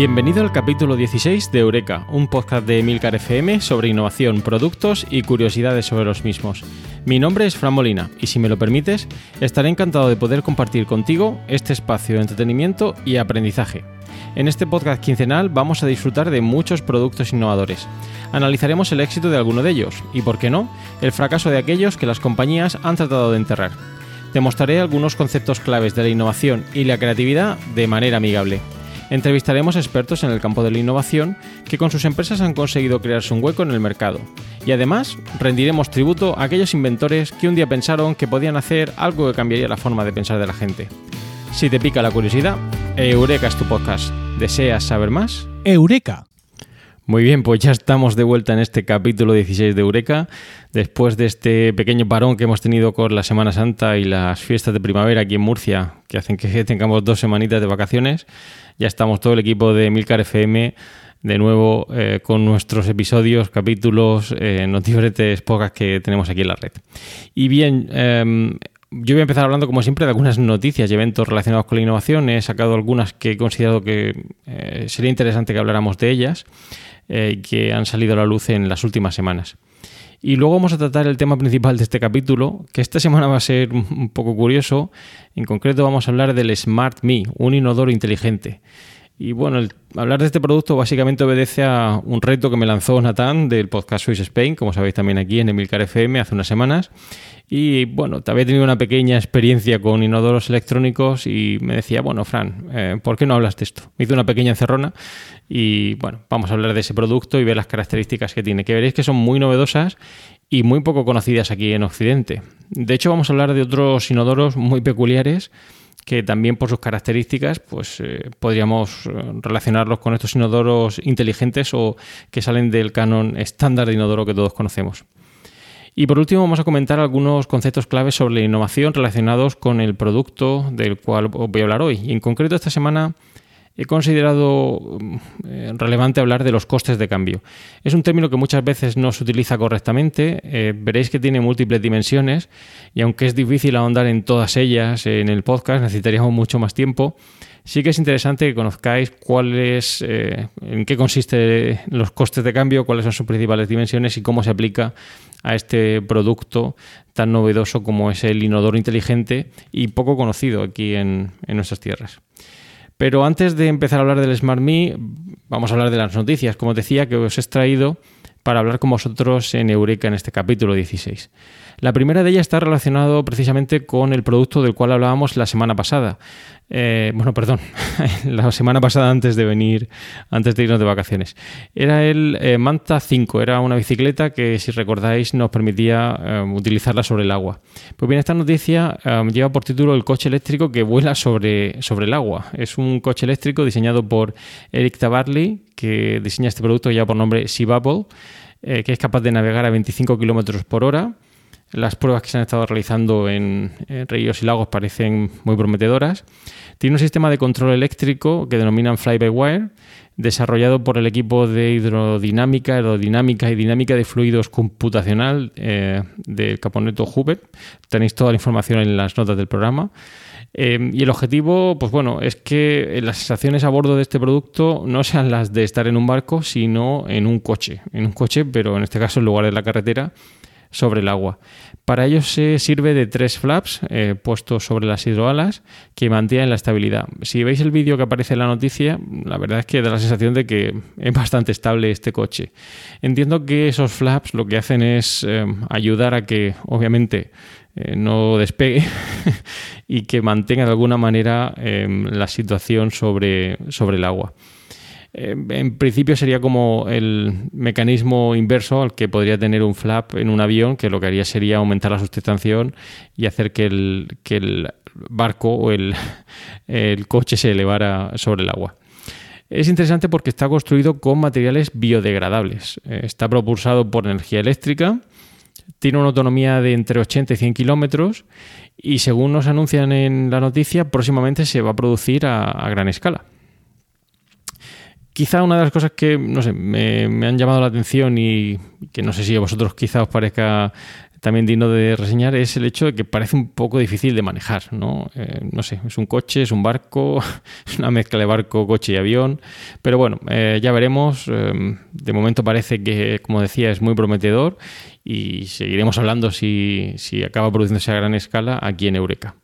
Bienvenido al capítulo 16 de Eureka, un podcast de Milcar FM sobre innovación, productos y curiosidades sobre los mismos. Mi nombre es Fran Molina y si me lo permites, estaré encantado de poder compartir contigo este espacio de entretenimiento y aprendizaje. En este podcast quincenal vamos a disfrutar de muchos productos innovadores. Analizaremos el éxito de alguno de ellos y, por qué no, el fracaso de aquellos que las compañías han tratado de enterrar. Te mostraré algunos conceptos claves de la innovación y la creatividad de manera amigable. Entrevistaremos expertos en el campo de la innovación que con sus empresas han conseguido crearse un hueco en el mercado. Y además rendiremos tributo a aquellos inventores que un día pensaron que podían hacer algo que cambiaría la forma de pensar de la gente. Si te pica la curiosidad, Eureka es tu podcast. ¿Deseas saber más? Eureka. Muy bien, pues ya estamos de vuelta en este capítulo 16 de Eureka, después de este pequeño parón que hemos tenido con la Semana Santa y las fiestas de primavera aquí en Murcia, que hacen que tengamos dos semanitas de vacaciones. Ya estamos todo el equipo de Milcar FM de nuevo eh, con nuestros episodios, capítulos, eh, podcasts que tenemos aquí en la red. Y bien, em, yo voy a empezar hablando, como siempre, de algunas noticias y eventos relacionados con la innovación. He sacado algunas que he considerado que eh, sería interesante que habláramos de ellas y que han salido a la luz en las últimas semanas. Y luego vamos a tratar el tema principal de este capítulo, que esta semana va a ser un poco curioso. En concreto vamos a hablar del Smart Me, un inodoro inteligente. Y bueno, el, hablar de este producto básicamente obedece a un reto que me lanzó Natán del podcast Swiss Spain, como sabéis también aquí en Emilcar FM hace unas semanas. Y bueno, había tenido una pequeña experiencia con inodoros electrónicos y me decía, bueno, Fran, eh, ¿por qué no hablas de esto? Me hizo una pequeña encerrona y bueno, vamos a hablar de ese producto y ver las características que tiene, que veréis que son muy novedosas y muy poco conocidas aquí en Occidente. De hecho, vamos a hablar de otros inodoros muy peculiares que también por sus características pues eh, podríamos eh, relacionarlos con estos inodoros inteligentes o que salen del canon estándar de inodoro que todos conocemos. Y por último vamos a comentar algunos conceptos claves sobre la innovación relacionados con el producto del cual os voy a hablar hoy. Y en concreto esta semana he considerado mm, relevante hablar de los costes de cambio. Es un término que muchas veces no se utiliza correctamente, eh, veréis que tiene múltiples dimensiones y aunque es difícil ahondar en todas ellas en el podcast, necesitaríamos mucho más tiempo. Sí que es interesante que conozcáis cuáles, eh, en qué consiste los costes de cambio, cuáles son sus principales dimensiones y cómo se aplica a este producto tan novedoso como es el inodoro inteligente y poco conocido aquí en nuestras tierras. Pero antes de empezar a hablar del Smart Me, vamos a hablar de las noticias, como decía, que os he extraído para hablar con vosotros en Eureka en este capítulo 16. La primera de ellas está relacionado precisamente con el producto del cual hablábamos la semana pasada. Eh, bueno, perdón, la semana pasada antes de venir, antes de irnos de vacaciones. Era el eh, Manta 5, era una bicicleta que, si recordáis, nos permitía eh, utilizarla sobre el agua. Pues bien, esta noticia lleva por título El coche eléctrico que vuela sobre, sobre el agua. Es un coche eléctrico diseñado por Eric Tabarly, que diseña este producto ya por nombre Sea Bubble, que es capaz de navegar a 25 km por hora las pruebas que se han estado realizando en, ríos y lagos parecen muy prometedoras. Tiene un sistema de control eléctrico que denominan fly-by-wire, desarrollado por el equipo de hidrodinámica, aerodinámica y dinámica de fluidos computacional eh, del Caponeto Hubert. Tenéis toda la información en las notas del programa. Eh, y el objetivo, pues bueno, es que las sensaciones a bordo de este producto no sean las de estar en un barco, sino en un coche. En un coche, pero en este caso en lugar de la carretera, sobre el agua. Para ello se sirve de tres flaps eh, puestos sobre las hidroalas que mantienen la estabilidad. Si veis el vídeo que aparece en la noticia, la verdad es que da la sensación de que es bastante estable este coche. Entiendo que esos flaps lo que hacen es eh, ayudar a que, obviamente, eh, no despegue y que mantenga de alguna manera la situación sobre, sobre el agua. Eh, en principio sería como el mecanismo inverso al que podría tener un flap en un avión, que lo que haría sería aumentar la sustentación y hacer que el, barco o el, el coche se elevara sobre el agua. Es interesante porque está construido con materiales biodegradables. Eh, está propulsado por energía eléctrica, tiene una autonomía de entre 80 y 100 kilómetros y según nos anuncian en la noticia, próximamente se va a producir a gran escala. Quizá una de las cosas que, no sé, me, han llamado la atención y que no sé si a vosotros quizá os parezca también digno de reseñar es el hecho de que parece un poco difícil de manejar, ¿no? Eh, no sé, es un coche, es un barco, es una mezcla de barco, coche y avión, pero bueno, eh, ya veremos. Eh, de momento parece que, como decía, es muy prometedor y seguiremos hablando si, si acaba produciéndose a gran escala aquí en Eureka.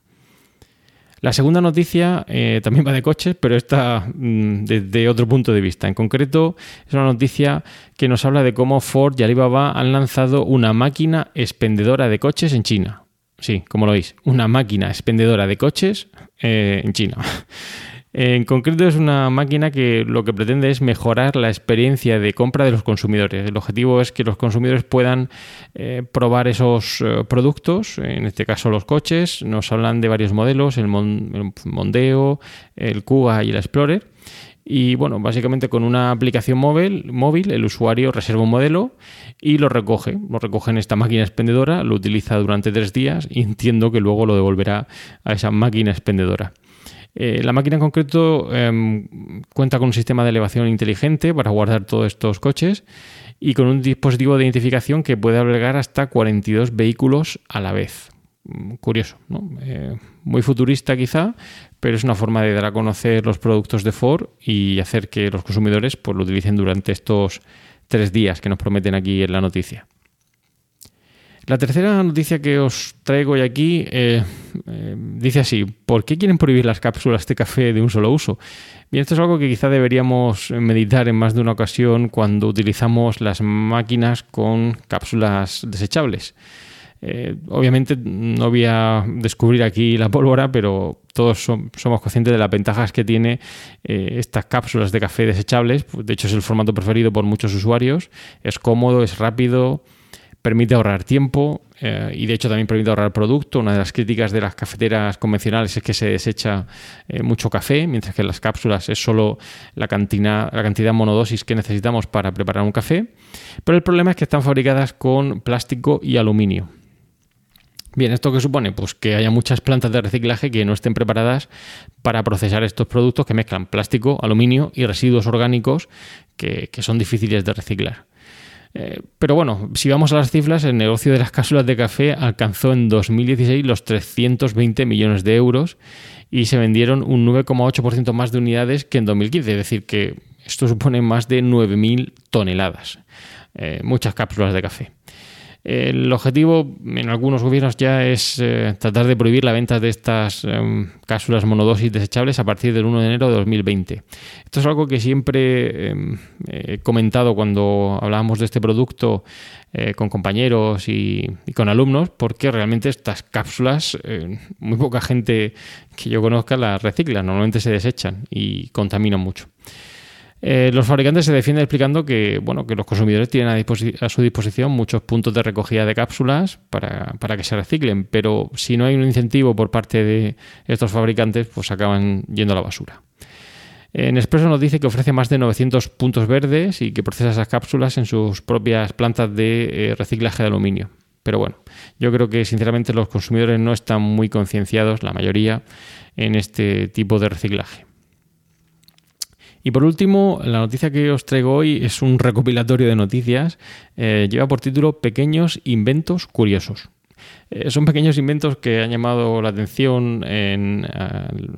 La segunda noticia eh, también va de coches, pero está mm, desde otro punto de vista. En concreto, es una noticia que nos habla de cómo Ford y Alibaba han lanzado una máquina expendedora de coches en China. Sí, como lo veis, una máquina expendedora de coches eh, en China. En concreto es una máquina que lo que pretende es mejorar la experiencia de compra de los consumidores. El objetivo es que los consumidores puedan eh, probar esos eh, productos, en este caso los coches. Nos hablan de varios modelos, el, Mondeo, el Kuga y el Explorer. Y bueno, básicamente con una aplicación móvil, móvil, el usuario reserva un modelo y lo recoge. Lo recoge en esta máquina expendedora, lo utiliza durante tres días y entiendo que luego lo devolverá a esa máquina expendedora. Eh, la máquina en concreto em, cuenta con un sistema de elevación inteligente para guardar todos estos coches y con un dispositivo de identificación que puede albergar hasta 42 vehículos a la vez. Mm, curioso, ¿no? Eh, muy futurista quizá, pero es una forma de dar a conocer los productos de Ford y hacer que los consumidores pues, lo utilicen durante estos tres días que nos prometen aquí en la noticia. La tercera noticia que os traigo hoy aquí eh, eh, dice así, ¿por qué quieren prohibir las cápsulas de café de un solo uso? Bien, esto es algo que quizá deberíamos meditar en más de una ocasión cuando utilizamos las máquinas con cápsulas desechables. Eh, obviamente no voy a descubrir aquí la pólvora, pero todos somos conscientes de las ventajas que tiene estas cápsulas de café desechables. De hecho, es el formato preferido por muchos usuarios. Es cómodo, es rápido, permite ahorrar tiempo eh, y de hecho también permite ahorrar producto. Una de las críticas de las cafeteras convencionales es que se desecha eh, mucho café, mientras que en las cápsulas es solo la cantidad, la cantidad monodosis que necesitamos para preparar un café. Pero el problema es que están fabricadas con plástico y aluminio. Bien, ¿esto qué supone? Pues que haya muchas plantas de reciclaje que no estén preparadas para procesar estos productos que mezclan plástico, aluminio y residuos orgánicos que son difíciles de reciclar. Eh, pero bueno, si vamos a las cifras, el negocio de las cápsulas de café alcanzó en 2016 los 320 millones de euros y se vendieron un 9,8% más de unidades que en 2015, es decir, que esto supone más de 9.000 toneladas, eh, muchas cápsulas de café. El objetivo en algunos gobiernos ya es eh, tratar de prohibir la venta de estas em, cápsulas monodosis desechables a partir del 1 de enero de 2020. Esto es algo que siempre em, he comentado cuando hablábamos de este producto eh, con compañeros y, con alumnos, porque realmente estas cápsulas, eh, muy poca gente que yo conozca las recicla, normalmente se desechan y contaminan mucho. Eh, los fabricantes se defienden explicando que, bueno, que los consumidores tienen a, su disposición muchos puntos de recogida de cápsulas para, que se reciclen, pero si no hay un incentivo por parte de estos fabricantes, pues acaban yendo a la basura. En Expreso nos dice que ofrece más de 900 puntos verdes y que procesa esas cápsulas en sus propias plantas de eh, reciclaje de aluminio. Pero bueno, yo creo que sinceramente los consumidores no están muy concienciados, la mayoría, en este tipo de reciclaje. Y por último, la noticia que os traigo hoy es un recopilatorio de noticias. Eh, lleva por título Pequeños inventos curiosos. Eh, son pequeños inventos que han llamado la atención en,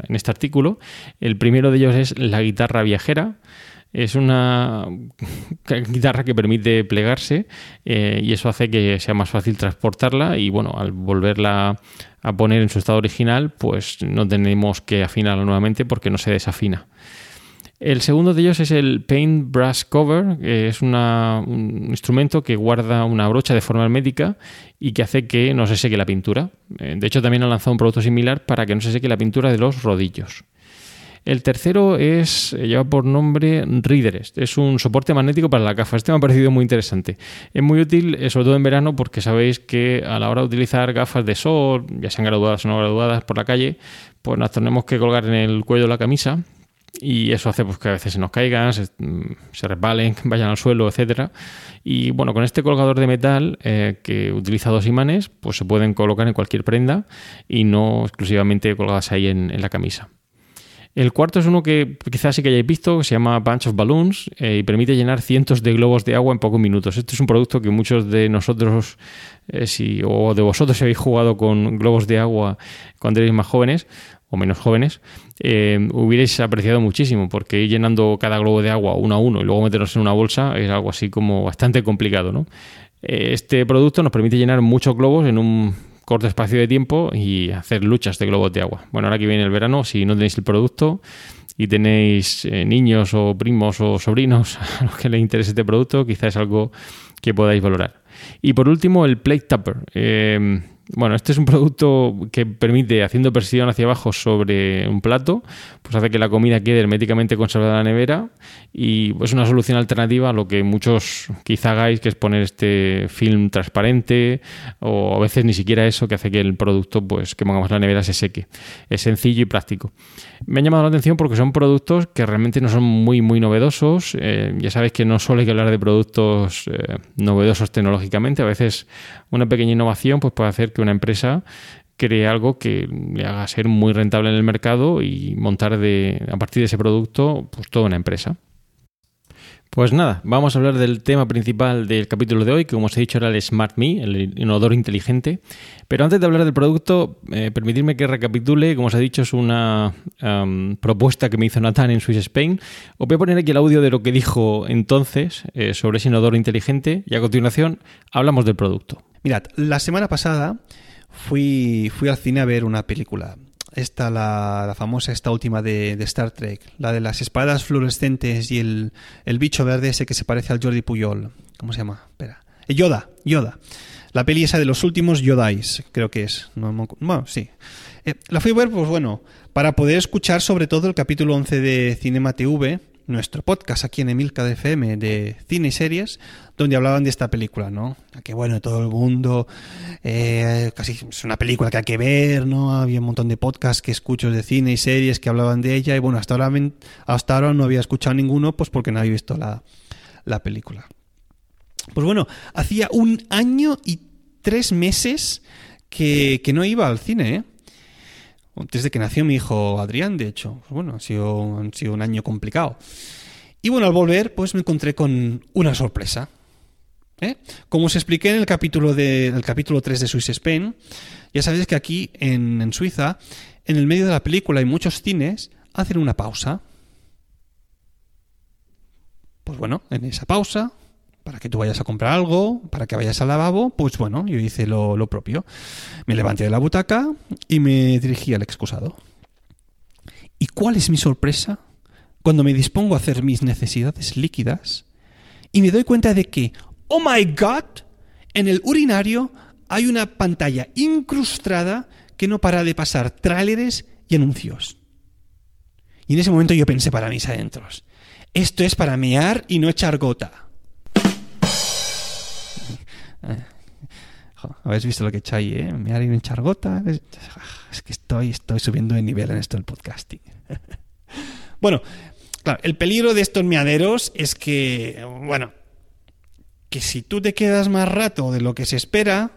este artículo. El primero de ellos es la guitarra viajera. Es una guitarra que permite plegarse eh, y eso hace que sea más fácil transportarla y bueno, al volverla a poner en su estado original, pues no tenemos que afinarla nuevamente porque no se desafina. El segundo de ellos es el Paint Brush Cover, que es un instrumento que guarda una brocha de forma hermética y que hace que no se seque la pintura. Eh, de hecho, también ha lanzado un producto similar para que no se seque la pintura de los rodillos. El tercero es, eh, lleva por nombre Readerest. Es un soporte magnético para la gafas. Este me ha parecido muy interesante. Es muy útil, eh, sobre todo en verano, porque sabéis que a la hora de utilizar gafas de sol, ya sean graduadas o no graduadas por la calle, pues las tenemos que colgar en el cuello la camisa y eso hace pues, que a veces se nos caigan, se, mm, resbalen, vayan al suelo, etcétera. Y bueno, con este colgador de metal eh, que utiliza dos imanes, pues se pueden colocar en cualquier prenda y no exclusivamente colgadas ahí en, la camisa. El cuarto es uno que quizás sí que hayáis visto, que se llama Bunch of Balloons eh, y permite llenar cientos de globos de agua en pocos minutos. Este es un producto que muchos de nosotros, eh, si, o de vosotros, si habéis jugado con globos de agua cuando erais más jóvenes, o menos jóvenes, eh, hubierais apreciado muchísimo, porque llenando cada globo de agua uno a uno y luego meterlos en una bolsa es algo así como bastante complicado. ¿no? Eh, este producto nos permite llenar muchos globos en un corto espacio de tiempo y hacer luchas de globos de agua. Bueno, ahora que viene el verano, si no tenéis el producto y tenéis eh, niños o primos o sobrinos a los que les interese este producto, quizás es algo que podáis valorar. Y por último, el Plate Tupper. Bueno, este es un producto que permite, haciendo presión hacia abajo sobre un plato, pues hace que la comida quede herméticamente conservada en la nevera y es una solución alternativa a lo que muchos quizá hagáis, que es poner este film transparente o a veces ni siquiera eso que hace que el producto pues que pongamos la nevera se seque. Es sencillo y práctico. Me ha llamado la atención porque son productos que realmente no son muy muy novedosos. Eh, ya sabéis que no solo hay que hablar de productos eh, novedosos tecnológicamente, a veces una pequeña innovación pues puede hacer que una empresa cree algo que le haga ser muy rentable en el mercado y montar de, a partir de ese producto pues toda una empresa. Pues nada, vamos a hablar del tema principal del capítulo de hoy, que como os he dicho era el Smart Me, el inodoro inteligente. Pero antes de hablar del producto, eh, permitidme que recapitule, como os he dicho, es una propuesta que me hizo Nathan en Swiss Spain. Os voy a poner aquí el audio de lo que dijo entonces eh, sobre ese inodoro inteligente y a continuación hablamos del producto. Mirad, la semana pasada fui, fui al cine a ver una película. Esta, la, la famosa, esta última de, Star Trek, la de las espadas fluorescentes y el, el, bicho verde ese que se parece al Jordi Puyol. ¿Cómo se llama? Espera. Eh, Yoda, Yoda. La peli esa de los últimos Yodais, creo que es. bueno, sí. Eh, la fui a ver, pues bueno, para poder escuchar sobre todo el capítulo 11 de Cinema TV, nuestro podcast aquí en Emilca de FM de cine y series, donde hablaban de esta película, ¿no? Que bueno, todo el mundo, eh, casi es una película que hay que ver, ¿no? Había un montón de podcasts que escucho de cine y series que hablaban de ella y bueno, hasta ahora, hasta ahora no había escuchado ninguno, pues porque no había visto la, la película. Pues bueno, hacía un año y tres meses que, que no iba al cine, ¿eh? Desde que nació mi hijo Adrián, de hecho. Bueno, ha sido, ha sido un año complicado. Y bueno, al volver, pues me encontré con una sorpresa. ¿eh? Como os expliqué en el capítulo, de, el capítulo 3 de Swiss Spain, ya sabéis que aquí en, en Suiza, en el medio de la película y muchos cines, hacen una pausa. Pues bueno, en esa pausa para que tú vayas a comprar algo, para que vayas al lavabo, pues bueno, yo hice lo, propio. Me levanté de la butaca y me dirigí al excusado. ¿Y cuál es mi sorpresa? Cuando me dispongo a hacer mis necesidades líquidas y me doy cuenta de que, oh my god, en el urinario hay una pantalla incrustada que no para de pasar tráileres y anuncios. Y en ese momento yo pensé para mis adentros, esto es para mear y no echar gota. Eh, habéis visto lo que he ahí, ¿eh? Me en chargota. Es que estoy, estoy subiendo de nivel en esto del podcasting. bueno, claro, el peligro de estos meaderos es que, bueno, que si tú te quedas más rato de lo que se espera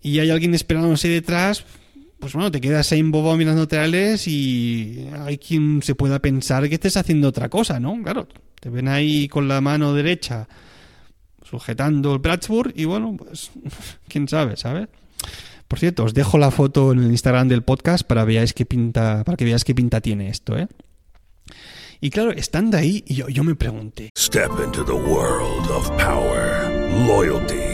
y hay alguien esperándose detrás, pues bueno, te quedas ahí en bobo mirando trailers y hay quien se pueda pensar que estés haciendo otra cosa, ¿no? Claro, te ven ahí con la mano derecha sujetando el Plattsburgh y bueno, pues quién sabe, ¿sabes? Por cierto, os dejo la foto en el Instagram del podcast para veáis qué pinta, para que veáis qué pinta tiene esto, ¿eh? Y claro, estando ahí, yo, yo me pregunté, Step into the world of power, loyalty,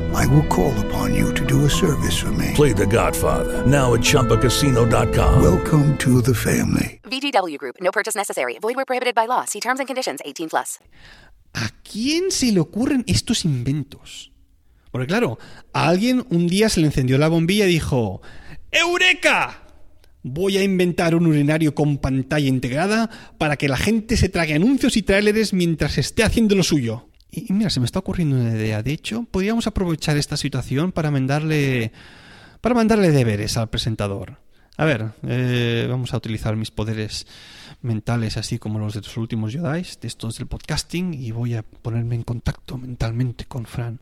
I will call upon you to do a service for me. Play The Godfather now at ChumbaCasino.com. Welcome to the family. VGW Group. No purchase necessary. Void where prohibited by law. See terms and conditions. 18 plus. ¿a quién se le ocurren estos inventos? Porque claro, a alguien un día se le encendió la bombilla y dijo, ¡Eureka! Voy a inventar un urinario con pantalla integrada para que la gente se trague anuncios y tráileres mientras esté haciendo lo suyo. Y mira, se me está ocurriendo una idea. De hecho, podríamos aprovechar esta situación para mandarle, para mandarle deberes al presentador. A ver, eh, vamos a utilizar mis poderes mentales, así como los de los últimos Jedi, de estos del podcasting, y voy a ponerme en contacto mentalmente con Fran.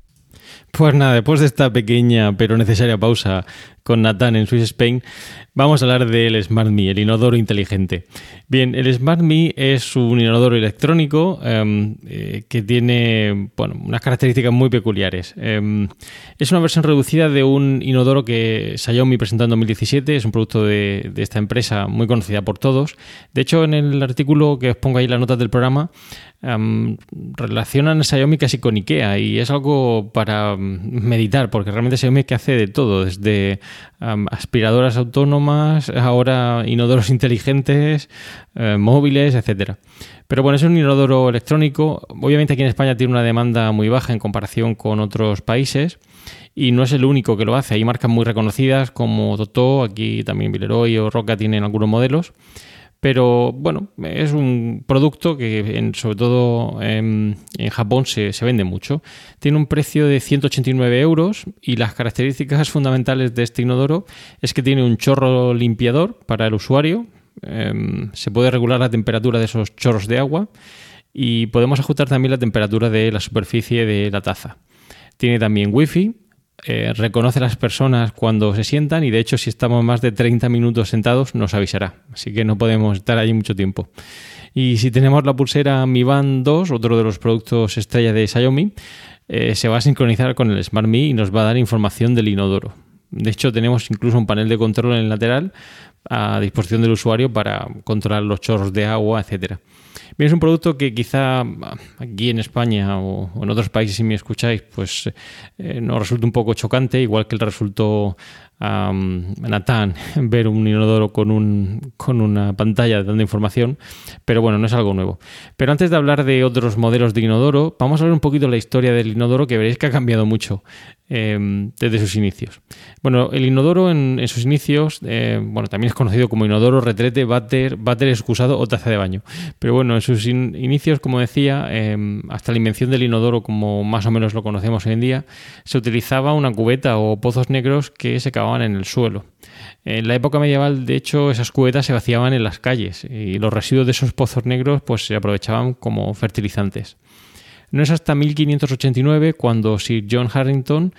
Pues nada, después de esta pequeña pero necesaria pausa con Nathan en Swiss Spain, vamos a hablar del Smart Me, el inodoro inteligente. Bien, el Smart Me es un inodoro electrónico em, eh, que tiene unas características muy peculiares. Em, es una versión reducida de un inodoro que Xiaomi presentó en 2017, es un producto de, esta empresa muy conocida por todos. De hecho, en el artículo que os pongo ahí las notas del programa, em, relacionan a Xiaomi casi con IKEA y es algo para meditar, porque realmente Xiaomi que hace de todo, desde aspiradoras autónomas, ahora inodoros inteligentes, eh, móviles, etcétera. Pero bueno, es un inodoro electrónico. Obviamente aquí en España tiene una demanda muy baja en comparación con otros países y no es el único que lo hace. Hay marcas muy reconocidas como Toto, aquí también Villeroy o Roca tienen algunos modelos. Pero bueno, es un producto que en- sobre todo en, en Japón se, se vende mucho. Tiene un precio de 189 euros y las características fundamentales de este inodoro es que tiene un chorro limpiador para el usuario. Em, se puede regular la temperatura de esos chorros de agua y podemos ajustar también la temperatura de la superficie de la taza. Tiene también wifi, eh, reconoce a las personas cuando se sientan y de hecho si estamos más de 30 minutos sentados nos avisará, así que no podemos estar allí mucho tiempo. Y si tenemos la pulsera Mi Band 2, otro de los productos estrella de Xiaomi, eh, se va a sincronizar con el Smart Me y nos va a dar información del inodoro. De hecho, tenemos incluso un panel de control en el lateral a disposición del usuario para controlar los chorros de agua, etcétera. Es un producto que quizá aquí en España o, en otros países, si me escucháis, pues eh, nos resulta un poco chocante, igual que le resultó a um, Natán ver un inodoro con, un, con una pantalla dando información, pero bueno, no es algo nuevo. Pero antes de hablar de otros modelos de inodoro, vamos a ver un poquito la historia del inodoro que veréis que ha cambiado mucho eh, desde sus inicios. Bueno, el inodoro en, sus inicios, eh, bueno, también es conocido como inodoro, retrete, váter, excusado o taza de baño. Pero bueno, en sus in- inicios, como decía, eh, hasta la invención del inodoro, como más o menos lo conocemos hoy en día, se utilizaba una cubeta o pozos negros que se cavaban en el suelo. En la época medieval, de hecho, esas cubetas se vaciaban en las calles y los residuos de esos pozos negros pues, se aprovechaban como fertilizantes. No es hasta 1589 cuando Sir John Harrington,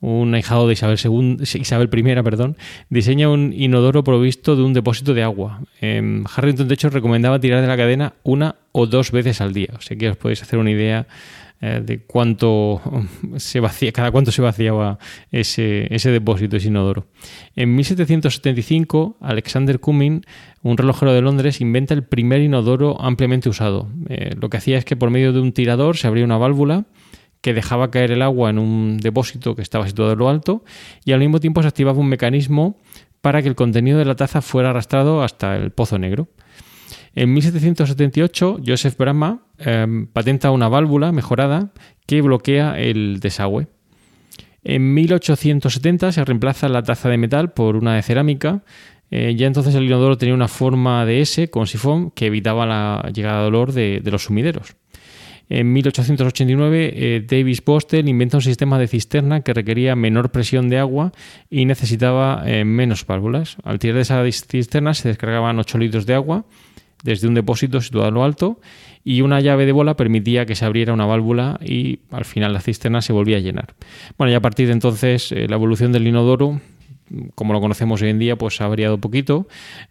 un ahijado de Isabel, II, Isabel I, perdón, diseña un inodoro provisto de un depósito de agua. Eh, Harrington, de hecho, recomendaba tirar de la cadena una o dos veces al día. O sea que os podéis hacer una idea eh, de cuánto se vacía, cada cuánto se vaciaba ese, ese depósito, ese inodoro. En 1775, Alexander Cumming, un relojero de Londres, inventa el primer inodoro ampliamente usado. Eh, lo que hacía es que por medio de un tirador se abría una válvula que dejaba caer el agua en un depósito que estaba situado en lo alto y al mismo tiempo se activaba un mecanismo para que el contenido de la taza fuera arrastrado hasta el pozo negro. En 1778, Joseph Brahma eh, patenta una válvula mejorada que bloquea el desagüe. En 1870 se reemplaza la taza de metal por una de cerámica. Eh, ya entonces el inodoro tenía una forma de S con sifón que evitaba la llegada de olor de, los sumideros. En 1889, eh, Davis Bostel inventa un sistema de cisterna que requería menor presión de agua y necesitaba eh, menos válvulas. Al tirar de esa cisterna se descargaban 8 litros de agua desde un depósito situado en lo alto y una llave de bola permitía que se abriera una válvula y al final la cisterna se volvía a llenar. Bueno, y a partir de entonces la evolución del inodoro como lo conocemos hoy en día, pues ha variado poquito.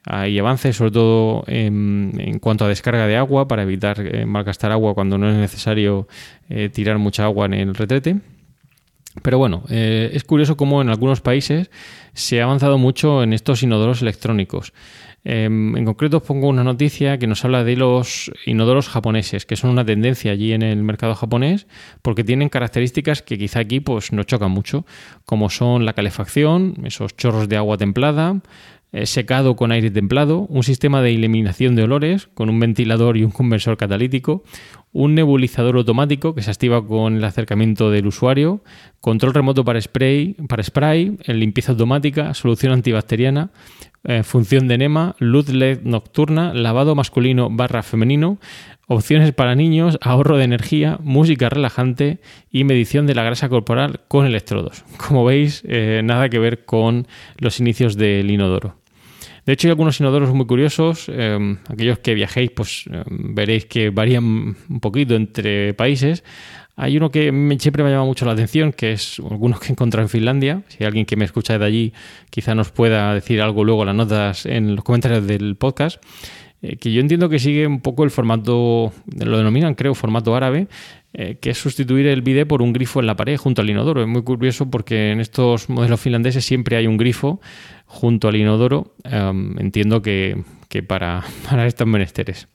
Hay avances, sobre todo en, cuanto a descarga de agua, para evitar eh, malgastar agua cuando no es necesario eh, tirar mucha agua en el retrete. Pero bueno, eh, es curioso cómo en algunos países se ha avanzado mucho en estos inodoros electrónicos. Em, en concreto os pongo una noticia que nos habla de los inodoros japoneses, que son una tendencia allí en el mercado japonés, porque tienen características que quizá aquí pues, nos chocan mucho, como son la calefacción, esos chorros de agua templada, eh, secado con aire templado, un sistema de eliminación de olores con un ventilador y un conversor catalítico, un nebulizador automático que se activa con el acercamiento del usuario, control remoto para spray, para spray limpieza automática, solución antibacteriana, eh, función de enema, luz LED nocturna, lavado masculino barra femenino, opciones para niños, ahorro de energía, música relajante y medición de la grasa corporal con electrodos. Como veis, eh, nada que ver con los inicios del inodoro. De hecho, hay algunos inodoros muy curiosos. Eh, aquellos que viajéis, pues veréis que varían un poquito entre países. Hay uno que siempre me llama mucho la atención, que es algunos que he encontrado en Finlandia. Si alguien que me escucha de allí quizá nos pueda decir algo luego en las notas en los comentarios del podcast. Eh, que yo entiendo que sigue un poco el formato, lo denominan creo formato árabe, eh, que es sustituir el bidé por un grifo en la pared junto al inodoro. Es muy curioso porque en estos modelos finlandeses siempre hay un grifo junto al inodoro. Em, entiendo que, para, para estos menesteres.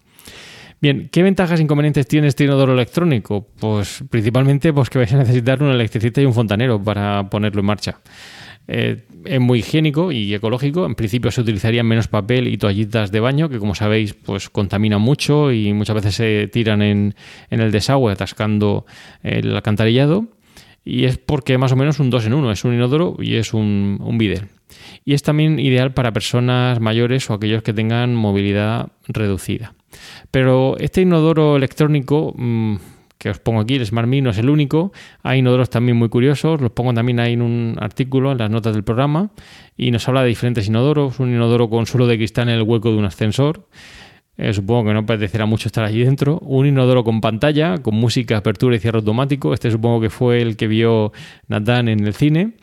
Bien, ¿qué ventajas e inconvenientes tiene este inodoro electrónico? Pues principalmente pues, que vais a necesitar un electricista y un fontanero para ponerlo en marcha. Eh, es muy higiénico y ecológico. En principio se utilizarían menos papel y toallitas de baño, que como sabéis, pues contaminan mucho y muchas veces se tiran en, el desagüe atascando el alcantarillado. Y es porque más o menos un 2 en 1, es un inodoro y es un, un Y es también ideal para personas mayores o aquellos que tengan movilidad reducida. Pero este inodoro electrónico mm, que os pongo aquí, el Smart no es el único. Hay inodoros también muy curiosos, los pongo también ahí en un artículo, en las notas del programa, y nos habla de diferentes inodoros. Un inodoro con suelo de cristal en el hueco de un ascensor. Eh, supongo que no parecerá mucho estar allí dentro. Un inodoro con pantalla, con música, apertura y cierre automático. Este supongo que fue el que vio Nathan en el cine.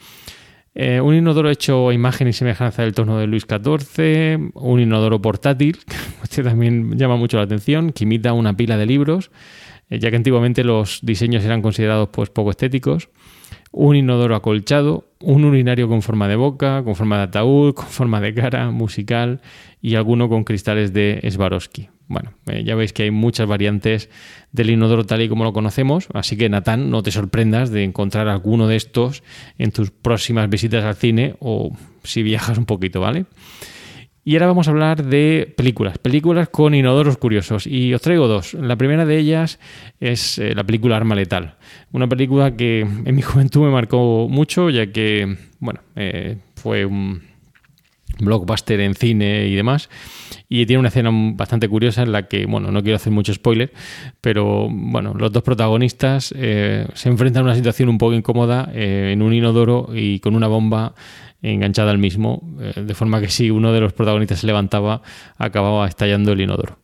Eh, un inodoro hecho a imagen y semejanza del tono de Luis XIV, un inodoro portátil, este también llama mucho la atención, que imita una pila de libros, eh, ya que antiguamente los diseños eran considerados pues, poco estéticos, un inodoro acolchado, un urinario con forma de boca, con forma de ataúd, con forma de cara, musical y alguno con cristales de Swarovski. Bueno, eh, ya veis que hay muchas variantes del inodoro tal y como lo conocemos, así que Natán, no te sorprendas de encontrar alguno de estos en tus próximas visitas al cine o si viajas un poquito, ¿vale? Y ahora vamos a hablar de películas, películas con inodoros curiosos. Y os traigo dos. La primera de ellas es eh, la película Arma Letal. Una película que en mi juventud me marcó mucho, ya que, bueno, eh, fue un blockbuster en cine y demás. Y tiene una escena bastante curiosa en la que, bueno, no quiero hacer mucho spoiler, pero bueno, los dos protagonistas eh, se enfrentan a una situación un poco incómoda eh, en un inodoro y con una bomba enganchada al mismo, eh, de forma que si uno de los protagonistas se levantaba, acababa estallando el inodoro.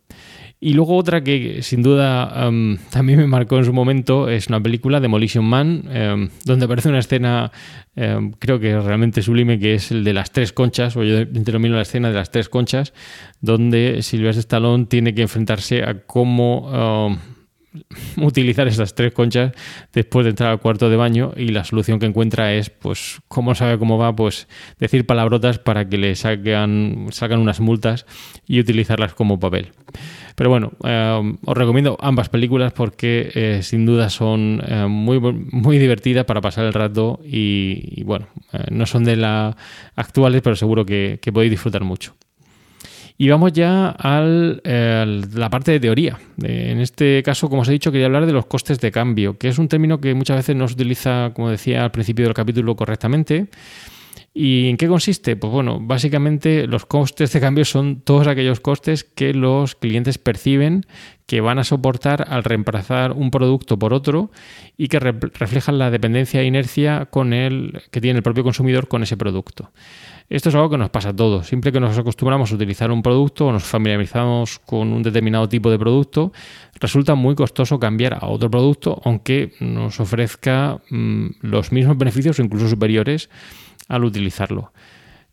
Y luego otra que sin duda también me marcó en su momento es una película, Demolition Man, em, donde aparece una escena, em, creo que realmente sublime, que es el de las tres conchas, o yo denomino la escena de las tres conchas, donde Sylvester Stallone tiene que enfrentarse a cómo utilizar esas tres conchas después de entrar al cuarto de baño y la solución que encuentra es, pues, como sabe cómo va, pues decir palabrotas para que le sacan, sacan unas multas y utilizarlas como papel. Pero bueno, eh, os recomiendo ambas películas porque eh, sin duda son eh, muy, muy divertidas para pasar el rato y, bueno, no son de las actuales, pero seguro que, podéis disfrutar mucho. Y vamos ya a la parte de teoría. En este caso, como os he dicho, quería hablar de los costes de cambio, que es un término que muchas veces no se utiliza, como decía al principio del capítulo, correctamente. ¿Y en qué consiste? Pues bueno, básicamente los costes de cambio son todos aquellos costes que los clientes perciben que van a soportar al reemplazar un producto por otro y que reflejan la dependencia e inercia que tiene el propio consumidor con ese producto. Esto es algo que nos pasa a todos. Siempre que nos acostumbramos a utilizar un producto o nos familiarizamos con un determinado tipo de producto, resulta muy costoso cambiar a otro producto, aunque nos ofrezca mm, los mismos beneficios o incluso superiores al utilizarlo.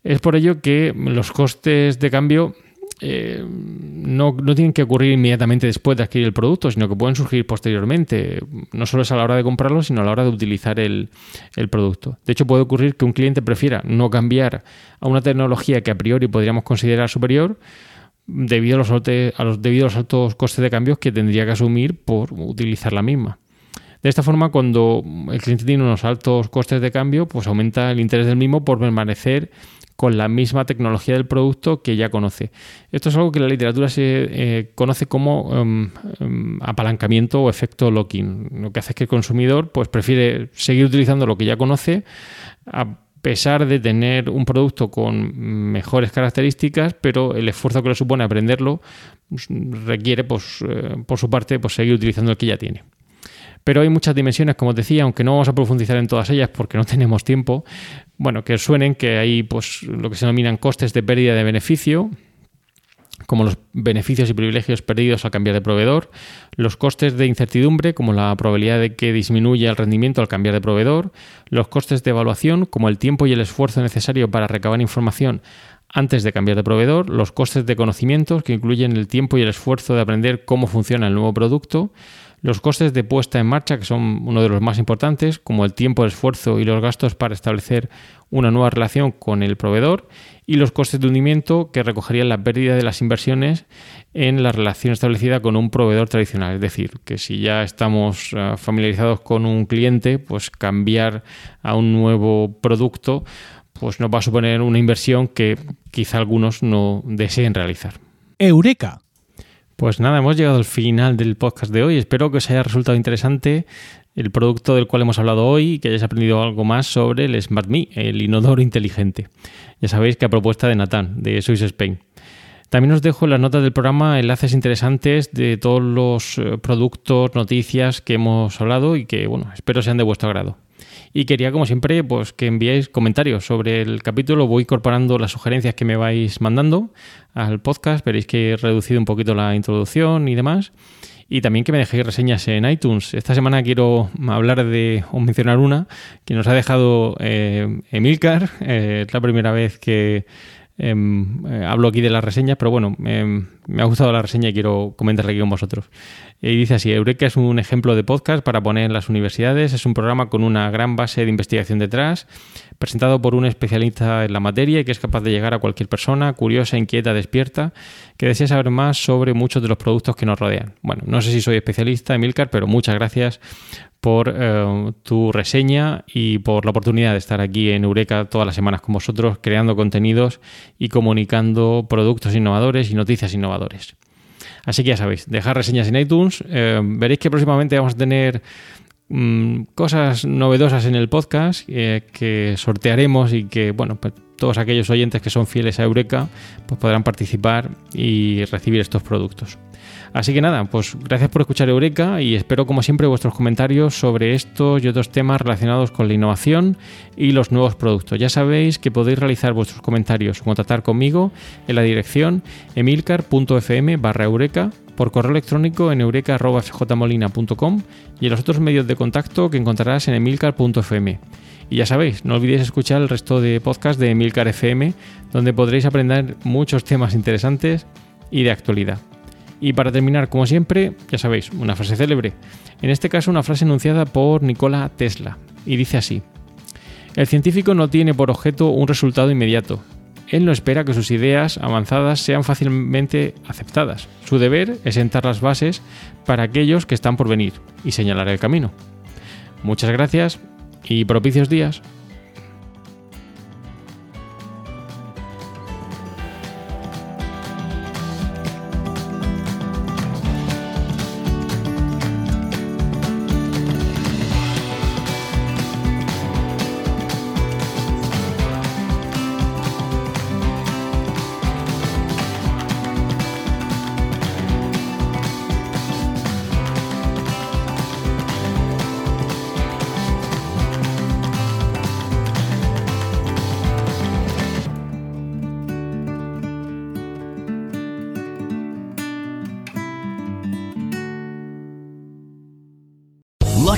Es por ello que los costes de cambio eh, no, no, tienen que ocurrir inmediatamente después de adquirir el producto, sino que pueden surgir posteriormente. No solo es a la hora de comprarlo, sino a la hora de utilizar el, el, producto. De hecho, puede ocurrir que un cliente prefiera no cambiar a una tecnología que a priori podríamos considerar superior debido a los, a los, debido a los altos costes de cambios que tendría que asumir por utilizar la misma. De esta forma, cuando el cliente tiene unos altos costes de cambio, pues aumenta el interés del mismo por permanecer con la misma tecnología del producto que ya conoce. Esto es algo que la literatura se eh, conoce como um, um, apalancamiento o efecto locking. Lo que hace es que el consumidor pues, prefiere seguir utilizando lo que ya conoce a pesar de tener un producto con mejores características, pero el esfuerzo que le supone aprenderlo pues, requiere, pues, eh, por su parte, pues, seguir utilizando el que ya tiene. Pero hay muchas dimensiones, como os decía, aunque no vamos a profundizar en todas ellas porque no tenemos tiempo. Bueno, que suenen que hay pues, lo que se denominan costes de pérdida de beneficio, como los beneficios y privilegios perdidos al cambiar de proveedor, los costes de incertidumbre, como la probabilidad de que disminuya el rendimiento al cambiar de proveedor, los costes de evaluación, como el tiempo y el esfuerzo necesario para recabar información antes de cambiar de proveedor, los costes de conocimientos, que incluyen el tiempo y el esfuerzo de aprender cómo funciona el nuevo producto, los costes de puesta en marcha, que son uno de los más importantes, como el tiempo, el esfuerzo y los gastos para establecer una nueva relación con el proveedor, y los costes de hundimiento, que recogerían la pérdida de las inversiones en la relación establecida con un proveedor tradicional. Es decir, que si ya estamos eh, familiarizados con un cliente, pues cambiar a un nuevo producto pues nos va a suponer una inversión que quizá algunos no deseen realizar. Eureka pues nada, hemos llegado al final del podcast de hoy. Espero que os haya resultado interesante el producto del cual hemos hablado hoy y que hayáis aprendido algo más sobre el Smart Me, el inodoro inteligente. Ya sabéis que a propuesta de Natán, de Swiss Spain. También os dejo en las notas del programa enlaces interesantes de todos los eh, productos, noticias que hemos hablado y que, bueno, espero sean de vuestro agrado. Y quería, como siempre, pues que enviéis comentarios sobre el capítulo. Voy incorporando las sugerencias que me vais mandando al podcast. Veréis que he reducido un poquito la introducción y demás. Y también que me dejéis reseñas en iTunes. Esta semana quiero hablar de, o mencionar una, que nos ha dejado eh, Emilcar. Eh, es la primera vez que em, eh, hablo aquí de las reseñas, pero bueno, em, me ha gustado la reseña y quiero comentarla aquí con vosotros. Y dice así, Eureka es un ejemplo de podcast para poner en las universidades, es un programa con una gran base de investigación detrás, presentado por un especialista en la materia y que es capaz de llegar a cualquier persona curiosa, inquieta, despierta, que desea saber más sobre muchos de los productos que nos rodean. Bueno, no sé si soy especialista, Emilcar, pero muchas gracias por eh, tu reseña y por la oportunidad de estar aquí en Eureka todas las semanas con vosotros, creando contenidos y comunicando productos innovadores y noticias innovadores. Así que ya sabéis, dejar reseñas en iTunes. Eh, veréis que próximamente vamos a tener mm, cosas novedosas en el podcast eh, que sortearemos y que, bueno, pues todos aquellos oyentes que son fieles a Eureka pues podrán participar y recibir estos productos. Así que nada, pues gracias por escuchar Eureka y espero como siempre vuestros comentarios sobre estos y otros temas relacionados con la innovación y los nuevos productos. Ya sabéis que podéis realizar vuestros comentarios o contactar conmigo en la dirección emilcar.fm barra eureka por correo electrónico en eureka.fjmolina.com y en los otros medios de contacto que encontrarás en emilcar.fm. Y ya sabéis, no olvidéis escuchar el resto de podcast de Emilcar FM, donde podréis aprender muchos temas interesantes y de actualidad. Y para terminar, como siempre, ya sabéis, una frase célebre. En este caso, una frase enunciada por Nikola Tesla. Y dice así. El científico no tiene por objeto un resultado inmediato. Él no espera que sus ideas avanzadas sean fácilmente aceptadas. Su deber es sentar las bases para aquellos que están por venir y señalar el camino. Muchas gracias y propicios días.